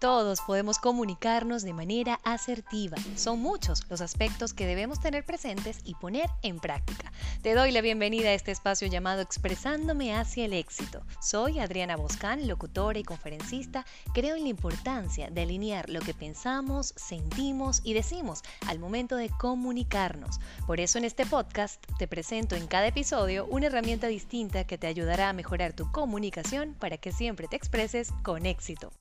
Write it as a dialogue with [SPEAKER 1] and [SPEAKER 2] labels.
[SPEAKER 1] Todos podemos comunicarnos de manera asertiva. Son muchos los aspectos que debemos tener presentes y poner en práctica. Te doy la bienvenida a este espacio llamado Expresándome hacia el éxito. Soy Adriana Boscán, locutora y conferencista. Creo en la importancia de alinear lo que pensamos, sentimos y decimos al momento de comunicarnos. Por eso en este podcast te presento en cada episodio una herramienta distinta que te ayudará a mejorar tu comunicación para que siempre te expreses con éxito.